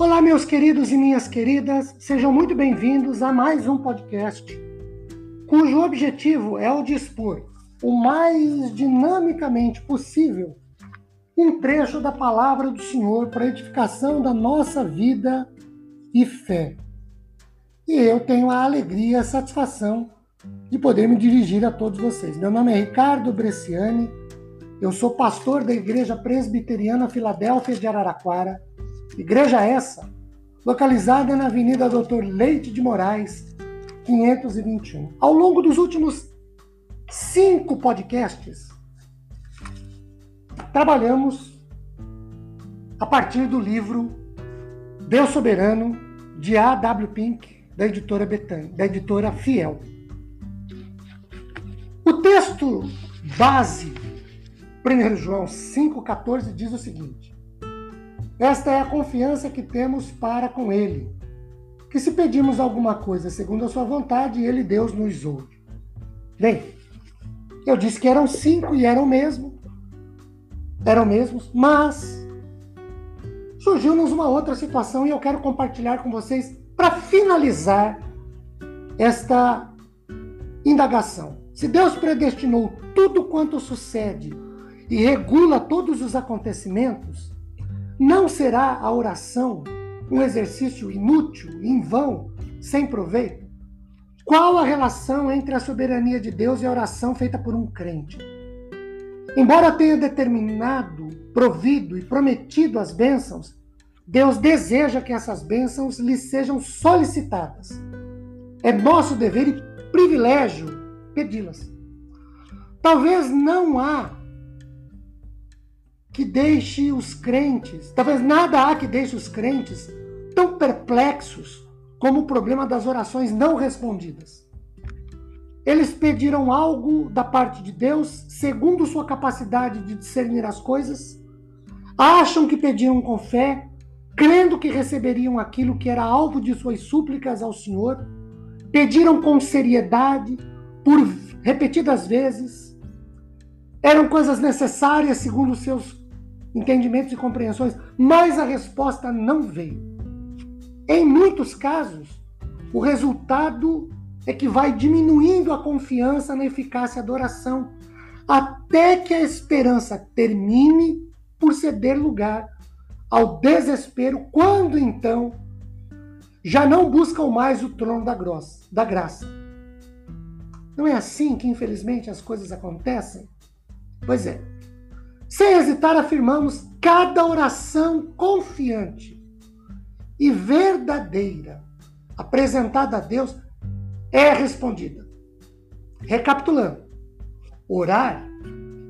Olá, meus queridos e minhas queridas, sejam muito bem-vindos a mais um podcast, cujo objetivo é o dispor o mais dinamicamente possível um trecho da palavra do Senhor para edificação da nossa vida e fé. E eu tenho a alegria e a satisfação de poder me dirigir a todos vocês. Meu nome é Ricardo Bresciani, eu sou pastor da Igreja Presbiteriana Filadélfia de Araraquara Igreja essa, localizada na Avenida Doutor Leite de Moraes, 521. Ao longo dos últimos cinco podcasts, trabalhamos a partir do livro Deus Soberano, de A.W. Pink, da editora Betânia, da editora Fiel. O texto base, 1 João 5,14, diz o seguinte: esta é a confiança que temos para com Ele, que se pedimos alguma coisa segundo a Sua vontade, Ele, Deus, nos ouve. Bem, eu disse que eram cinco e eram mesmo, eram mesmos, mas surgiu-nos uma outra situação e eu quero compartilhar com vocês para finalizar esta indagação. Se Deus predestinou tudo quanto sucede e regula todos os acontecimentos, não será a oração um exercício inútil, em vão, sem proveito? Qual a relação entre a soberania de Deus e a oração feita por um crente? Embora tenha determinado, provido e prometido as bênçãos, Deus deseja que essas bênçãos lhe sejam solicitadas. É nosso dever e privilégio pedi-las. Talvez não há que deixe os crentes, talvez nada há que deixe os crentes tão perplexos como o problema das orações não respondidas. Eles pediram algo da parte de Deus segundo sua capacidade de discernir as coisas, acham que pediram com fé, crendo que receberiam aquilo que era alvo de suas súplicas ao Senhor, pediram com seriedade, por repetidas vezes, eram coisas necessárias segundo seus entendimentos e compreensões, mas a resposta não veio. Em muitos casos, o resultado é que vai diminuindo a confiança na eficácia da oração, até que a esperança termine por ceder lugar ao desespero, quando então já não buscam mais o trono da, grossa, da graça. Não é assim que, infelizmente, as coisas acontecem? Pois é. Sem hesitar, afirmamos: cada oração confiante e verdadeira apresentada a Deus é respondida. Recapitulando: orar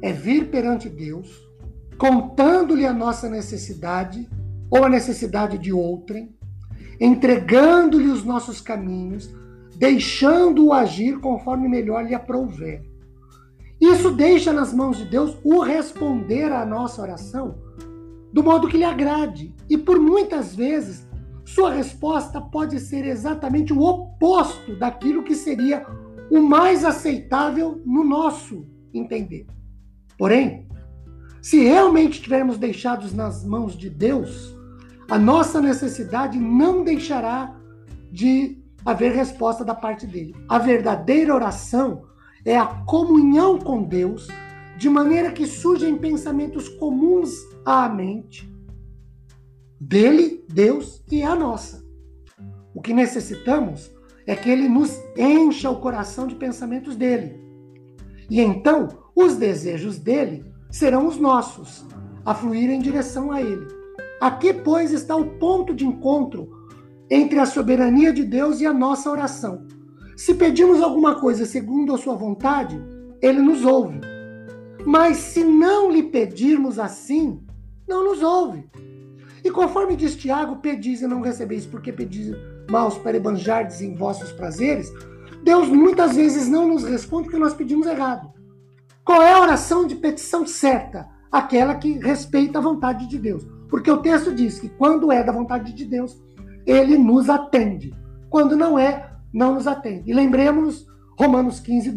é vir perante Deus, contando-lhe a nossa necessidade ou a necessidade de outrem, entregando-lhe os nossos caminhos, deixando-o agir conforme melhor lhe aprouver. Isso deixa nas mãos de Deus o responder à nossa oração do modo que lhe agrade. E por muitas vezes, sua resposta pode ser exatamente o oposto daquilo que seria o mais aceitável no nosso entender. Porém, se realmente estivermos deixados nas mãos de Deus, a nossa necessidade não deixará de haver resposta da parte dele. A verdadeira oração é a comunhão com Deus, de maneira que surgem pensamentos comuns à mente, dele, Deus e a nossa. O que necessitamos é que ele nos encha o coração de pensamentos dele. E então os desejos dele serão os nossos, a fluir em direção a ele. Aqui, pois, está o ponto de encontro entre a soberania de Deus e a nossa oração. Se pedimos alguma coisa segundo a sua vontade, ele nos ouve. Mas se não lhe pedirmos assim, não nos ouve. E conforme diz Tiago, pedis e não recebeis, porque pedis maus para ebanjardes em vossos prazeres, Deus muitas vezes não nos responde porque nós pedimos errado. Qual é a oração de petição certa? Aquela que respeita a vontade de Deus. Porque o texto diz que quando é da vontade de Deus, ele nos atende. Quando não é, não nos atende. E lembremos, Romanos 15,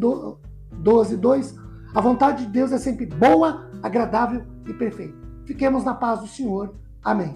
12, 2, a vontade de Deus é sempre boa, agradável e perfeita. Fiquemos na paz do Senhor. Amém.